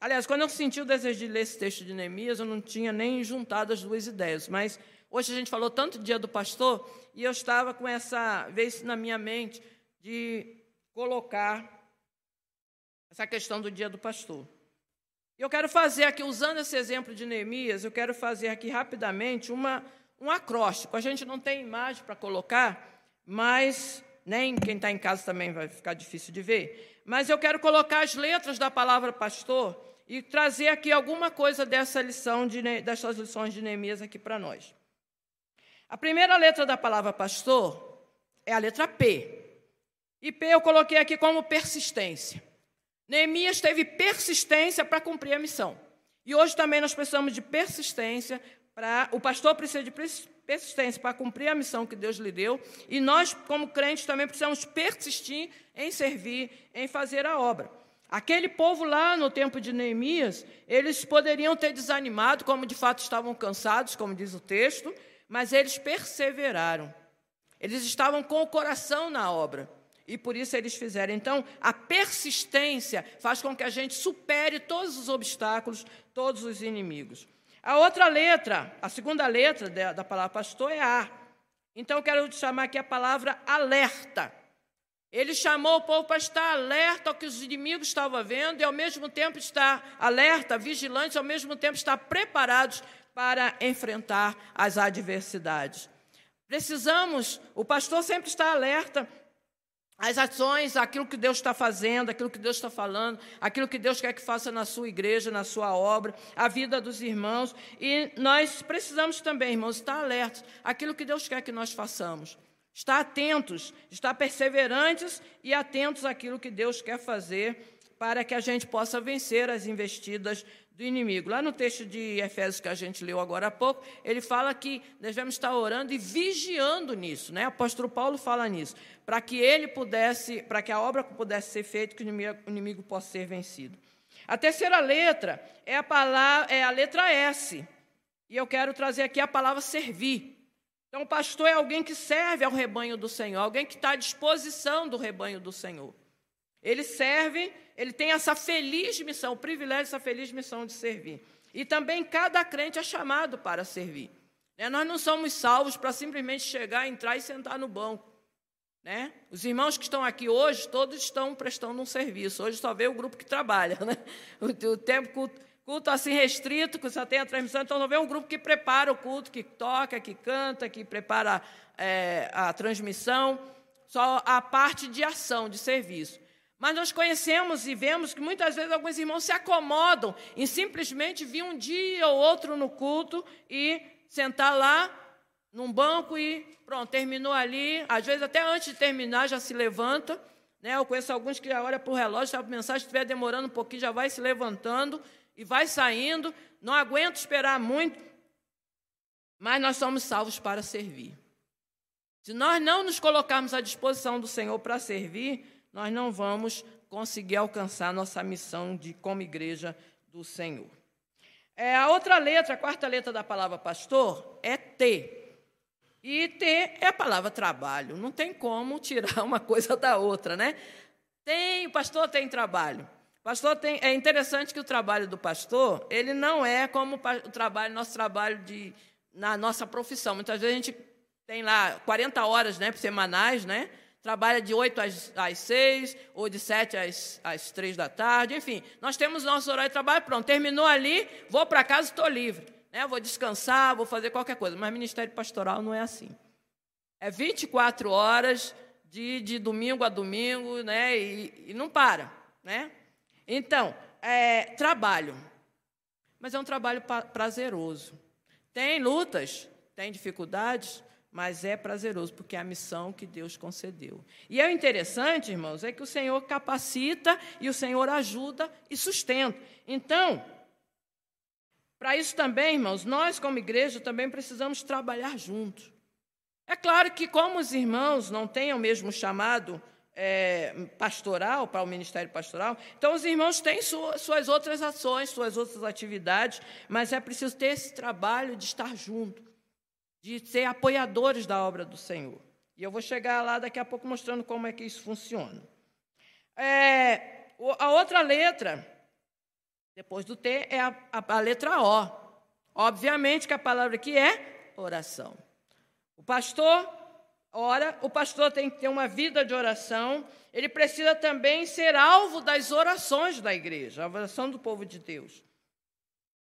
Speaker 1: aliás, quando eu senti o desejo de ler esse texto de Neemias, eu não tinha nem juntado as duas ideias, mas Hoje a gente falou tanto dia do pastor e eu estava com essa vez na minha mente de colocar essa questão do dia do pastor. Eu quero fazer aqui, usando esse exemplo de Neemias, eu quero fazer aqui rapidamente uma, um acróstico. A gente não tem imagem para colocar, mas nem quem está em casa também vai ficar difícil de ver. Mas eu quero colocar as letras da palavra pastor e trazer aqui alguma coisa dessa lição de, dessas lições de Neemias aqui para nós. A primeira letra da palavra pastor é a letra P. E P eu coloquei aqui como persistência. Neemias teve persistência para cumprir a missão. E hoje também nós precisamos de persistência para o pastor precisa de persistência para cumprir a missão que Deus lhe deu, e nós como crentes também precisamos persistir em servir, em fazer a obra. Aquele povo lá no tempo de Neemias, eles poderiam ter desanimado, como de fato estavam cansados, como diz o texto, mas eles perseveraram. Eles estavam com o coração na obra. E por isso eles fizeram. Então, a persistência faz com que a gente supere todos os obstáculos, todos os inimigos. A outra letra, a segunda letra da palavra pastor é A. Então, eu quero chamar aqui a palavra alerta. Ele chamou o povo para estar alerta ao que os inimigos estavam vendo e, ao mesmo tempo, estar alerta, vigilante, ao mesmo tempo, estar preparados para enfrentar as adversidades. Precisamos, o pastor sempre está alerta às ações, aquilo que Deus está fazendo, aquilo que Deus está falando, aquilo que Deus quer que faça na sua igreja, na sua obra, a vida dos irmãos. E nós precisamos também, irmãos, estar alertos àquilo que Deus quer que nós façamos. Estar atentos, estar perseverantes e atentos àquilo que Deus quer fazer para que a gente possa vencer as investidas do inimigo. Lá no texto de Efésios que a gente leu agora há pouco, ele fala que devemos estar orando e vigiando nisso, né? O apóstolo Paulo fala nisso, para que ele pudesse, para que a obra pudesse ser feita, que o inimigo, o inimigo possa ser vencido. A terceira letra é a palavra, é a letra S. E eu quero trazer aqui a palavra servir. Então, pastor é alguém que serve ao rebanho do Senhor, alguém que está à disposição do rebanho do Senhor. Ele serve ele tem essa feliz missão, o privilégio, essa feliz missão de servir. E também cada crente é chamado para servir. Né? Nós não somos salvos para simplesmente chegar, entrar e sentar no banco. Né? Os irmãos que estão aqui hoje, todos estão prestando um serviço. Hoje só vê o grupo que trabalha. Né? O, o tempo culto, assim restrito, que só tem a transmissão, então não vê um grupo que prepara o culto, que toca, que canta, que prepara é, a transmissão. Só a parte de ação, de serviço. Mas nós conhecemos e vemos que muitas vezes alguns irmãos se acomodam em simplesmente vir um dia ou outro no culto e sentar lá num banco e pronto, terminou ali. Às vezes, até antes de terminar, já se levanta, Né? Eu conheço alguns que olham para o relógio, a mensagem estiver demorando um pouquinho, já vai se levantando e vai saindo. Não aguento esperar muito, mas nós somos salvos para servir. Se nós não nos colocarmos à disposição do Senhor para servir, nós não vamos conseguir alcançar nossa missão de como igreja do Senhor. É, a outra letra, a quarta letra da palavra pastor, é T. E T é a palavra trabalho. Não tem como tirar uma coisa da outra, né? Tem, o pastor tem trabalho. Pastor tem, é interessante que o trabalho do pastor, ele não é como o trabalho, nosso trabalho de, na nossa profissão. Muitas vezes a gente tem lá 40 horas né, semanais, né? Trabalha de 8 às, às 6, ou de 7 às, às 3 da tarde, enfim. Nós temos nosso horário de trabalho, pronto, terminou ali, vou para casa e estou livre. Né? Vou descansar, vou fazer qualquer coisa. Mas ministério pastoral não é assim. É 24 horas de, de domingo a domingo, né? E, e não para, né? Então, é, trabalho. Mas é um trabalho prazeroso. Tem lutas, tem dificuldades, mas é prazeroso, porque é a missão que Deus concedeu. E é interessante, irmãos, é que o Senhor capacita e o Senhor ajuda e sustenta. Então, para isso também, irmãos, nós como igreja também precisamos trabalhar juntos. É claro que, como os irmãos não têm o mesmo chamado é, pastoral, para o ministério pastoral, então os irmãos têm suas outras ações, suas outras atividades, mas é preciso ter esse trabalho de estar junto, de ser apoiadores da obra do Senhor. E eu vou chegar lá daqui a pouco mostrando como é que isso funciona. É, a outra letra depois do T é a, a, a letra O. Obviamente que a palavra aqui é oração. O pastor ora, o pastor tem que ter uma vida de oração, ele precisa também ser alvo das orações da igreja, a oração do povo de Deus,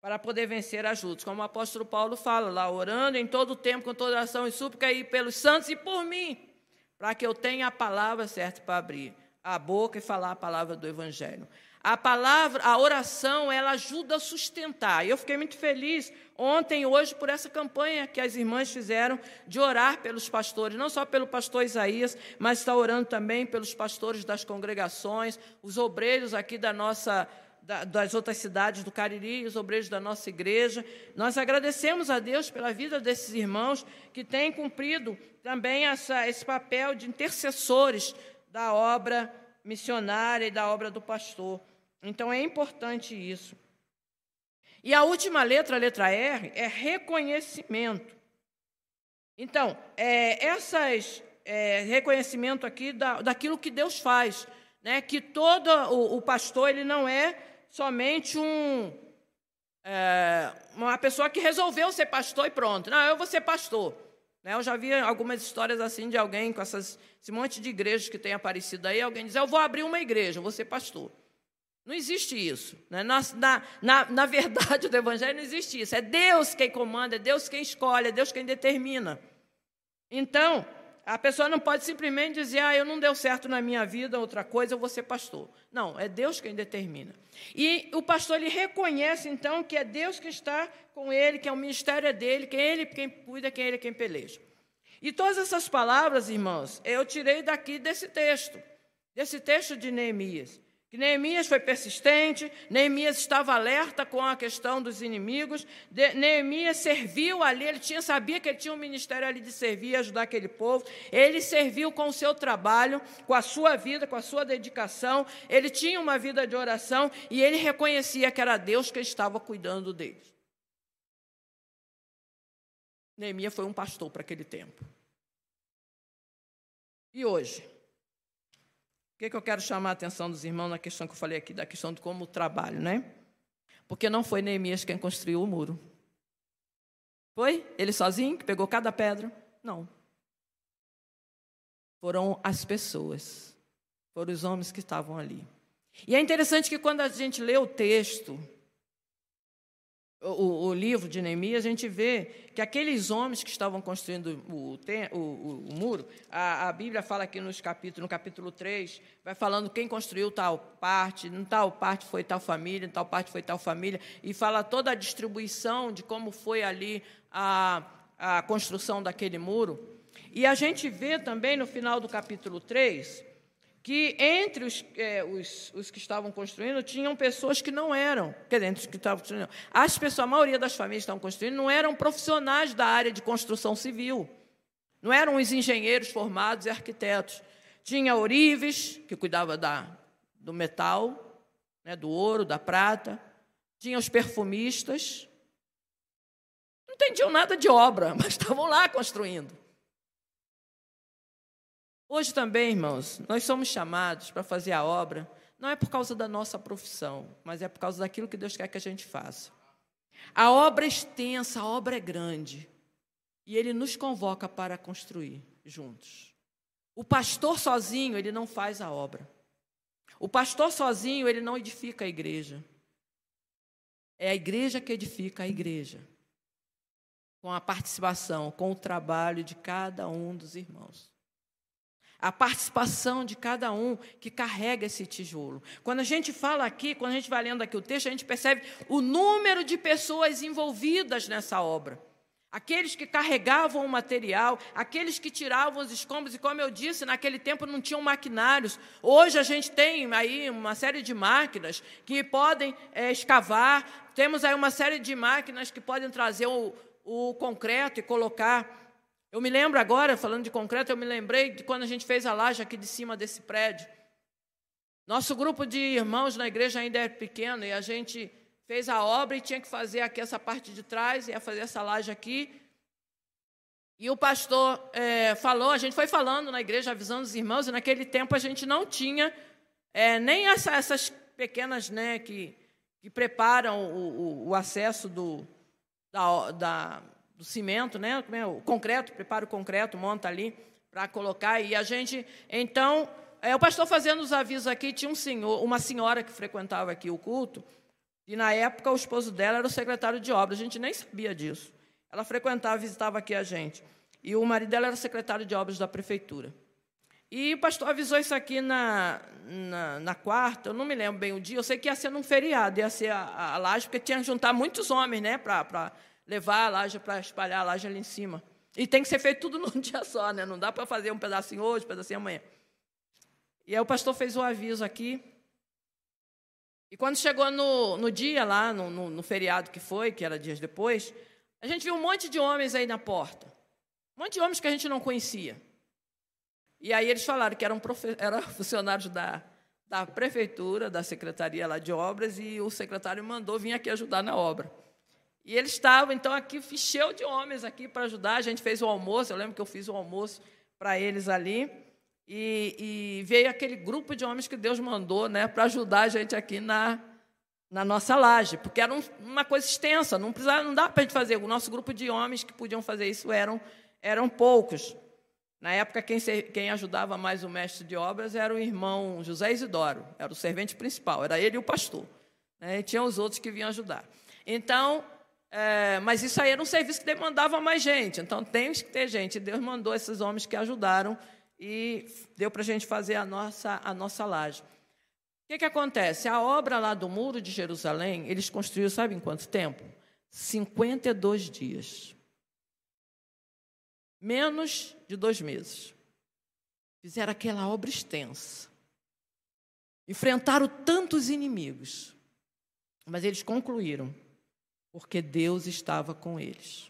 Speaker 1: para poder vencer as lutas. Como o apóstolo Paulo fala lá, orando em todo o tempo, com toda oração e súplica, e pelos santos e por mim, para que eu tenha a palavra certa para abrir a boca e falar a palavra do Evangelho. A palavra, a oração, ela ajuda a sustentar. E eu fiquei muito feliz ontem e hoje por essa campanha que as irmãs fizeram de orar pelos pastores, não só pelo pastor Isaías, mas está orando também pelos pastores das congregações, os obreiros aqui da nossa das outras cidades do Cariri, os obreiros da nossa igreja. Nós agradecemos a Deus pela vida desses irmãos que têm cumprido também essa, esse papel de intercessores da obra missionária e da obra do pastor. Então é importante isso. E a última letra, a letra R, é reconhecimento. Então, é, essas é, reconhecimento aqui da, daquilo que Deus faz, né? Que todo o, o pastor ele não é somente um é, uma pessoa que resolveu ser pastor e pronto. Não, eu vou ser pastor. Né? Eu já vi algumas histórias assim de alguém com essas, esse monte de igrejas que tem aparecido aí, alguém diz, eu vou abrir uma igreja, eu vou ser pastor. Não existe isso. Né? Na, na, na verdade do Evangelho não existe isso. É Deus quem comanda, é Deus quem escolhe, é Deus quem determina. Então, a pessoa não pode simplesmente dizer, ah, eu não deu certo na minha vida, outra coisa, eu vou ser pastor. Não, é Deus quem determina. E o pastor ele reconhece, então, que é Deus que está com ele, que é o ministério é dele, que é ele quem cuida, que é ele quem peleja. E todas essas palavras, irmãos, eu tirei daqui desse texto, desse texto de Neemias. Neemias foi persistente, Neemias estava alerta com a questão dos inimigos, de, Neemias serviu ali, ele tinha, sabia que ele tinha um ministério ali de servir e ajudar aquele povo, ele serviu com o seu trabalho, com a sua vida, com a sua dedicação, ele tinha uma vida de oração e ele reconhecia que era Deus que estava cuidando dele. Neemias foi um pastor para aquele tempo. E hoje? O que, que eu quero chamar a atenção dos irmãos na questão que eu falei aqui, da questão de como o trabalho, né? Porque não foi Neemias quem construiu o muro. Foi? Ele sozinho que pegou cada pedra? Não. Foram as pessoas. Foram os homens que estavam ali. E é interessante que quando a gente lê o texto, o, o, livro de Neemias, a gente vê que aqueles homens que estavam construindo o, o, o muro, a, a, Bíblia fala aqui nos capítulos, no capítulo 3, vai falando quem construiu tal parte, em tal parte foi tal família, em tal parte foi tal família, e fala toda a distribuição de como foi ali a, a construção daquele muro. E a gente vê também no final do capítulo 3 que entre os, é, os, os, que estavam construindo tinham pessoas que não eram, quer dizer, entre os que estavam construindo, as pessoas, a maioria das famílias que estavam construindo não eram profissionais da área de construção civil, não eram os engenheiros formados e arquitetos. Tinha Orives, que cuidava da, do metal, né, do ouro, da prata, tinha os perfumistas, não entendiam nada de obra, mas estavam lá construindo. Hoje também, irmãos, nós somos chamados para fazer a obra, não é por causa da nossa profissão, mas é por causa daquilo que Deus quer que a gente faça. A obra é extensa, a obra é grande, e Ele nos convoca para construir juntos. O pastor sozinho, ele não faz a obra. O pastor sozinho, ele não edifica a igreja. É a igreja que edifica a igreja. Com a participação, com o trabalho de cada um dos irmãos a participação de cada um que carrega esse tijolo. Quando a gente fala aqui, quando a gente vai lendo aqui o texto, a gente percebe o número de pessoas envolvidas nessa obra. Aqueles que carregavam o material, aqueles que tiravam os escombros, e como eu disse, naquele tempo não tinham maquinários. Hoje a gente tem aí uma série de máquinas que podem é, escavar, temos aí uma série de máquinas que podem trazer o, o concreto e colocar eu me lembro agora, falando de concreto, eu me lembrei de quando a gente fez a laje aqui de cima desse prédio. Nosso grupo de irmãos na igreja ainda é pequeno e a gente fez a obra e tinha que fazer aqui essa parte de trás, ia fazer essa laje aqui. E o pastor é, falou, a gente foi falando na igreja, avisando os irmãos, e naquele tempo a gente não tinha é, nem essa, essas pequenas né, que, que preparam o, o, o acesso do, da, da, do cimento, né? É o concreto, prepara o concreto, monta ali para colocar. E a gente, então, é, o pastor fazendo os avisos aqui, tinha um senhor, uma senhora que frequentava aqui o culto, e na época o esposo dela era o secretário de obras, a gente nem sabia disso. Ela frequentava, visitava aqui a gente. E o marido dela era secretário de obras da prefeitura. E o pastor avisou isso aqui na, na, na, quarta, eu não me lembro bem o dia, eu sei que ia ser num feriado, ia ser a, a laje, porque tinha que juntar muitos homens né, para levar a laje para espalhar a laje ali em cima. E tem que ser feito tudo num dia só, né? Não dá para fazer um pedacinho hoje, um pedacinho amanhã. E aí o pastor fez um aviso aqui. E quando chegou no, no dia lá, no, no, no, feriado que foi, que era dias depois, a gente viu um monte de homens aí na porta. Um monte de homens que a gente não conhecia. E aí eles falaram que eram, eram funcionários da, da prefeitura, da secretaria lá de obras, e o secretário mandou vir aqui ajudar na obra. E eles estavam, então, aqui, encheu de homens aqui para ajudar. A gente fez o almoço, eu lembro que eu fiz o almoço para eles ali. E, e, veio aquele grupo de homens que Deus mandou né, para ajudar a gente aqui na, na nossa laje, porque era um, uma coisa extensa, não, precisava, não dá para a gente fazer. O nosso grupo de homens que podiam fazer isso eram, eram poucos. Na época, quem, quem ajudava mais o mestre de obras era o irmão José Isidoro, era o servente principal, era ele e o pastor. Né, e tinha os outros que vinham ajudar. Então, é, mas isso aí era um serviço que demandava mais gente, então tem que ter gente. Deus mandou esses homens que ajudaram e deu para a gente fazer a nossa, a nossa laje. O que, que acontece? A obra lá do Muro de Jerusalém, eles construíram, sabe em quanto tempo? 52 dias. Menos de dois meses. Fizeram aquela obra extensa. Enfrentaram tantos inimigos. Mas eles concluíram porque Deus estava com eles.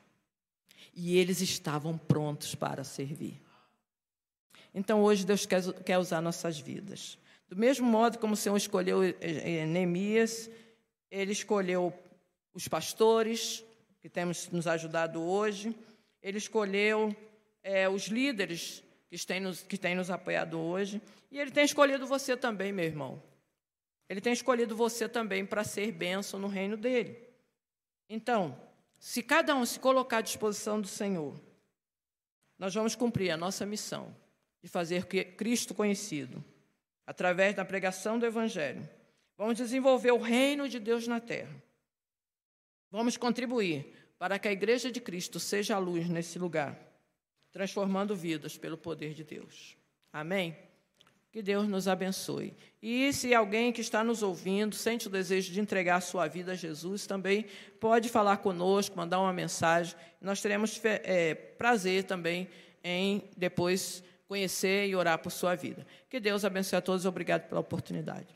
Speaker 1: E eles estavam prontos para servir. Então hoje Deus quer, quer usar nossas vidas. Do mesmo modo como o Senhor escolheu Neemias, ele escolheu os pastores, que temos nos ajudado hoje, ele escolheu é, os líderes que têm, nos, que têm nos apoiado hoje, e ele tem escolhido você também, meu irmão. Ele tem escolhido você também para ser bênção no reino dele. Então, se cada um se colocar à disposição do Senhor, nós vamos cumprir a nossa missão de fazer Cristo conhecido através da pregação do Evangelho. Vamos desenvolver o reino de Deus na terra. Vamos contribuir para que a Igreja de Cristo seja a luz nesse lugar, transformando vidas pelo poder de Deus. Amém? Que Deus nos abençoe. E se alguém que está nos ouvindo sente o desejo de entregar sua vida a Jesus, também pode falar conosco, mandar uma mensagem. Nós teremos é, prazer também em depois conhecer e orar por sua vida. Que Deus abençoe a todos. Obrigado pela oportunidade.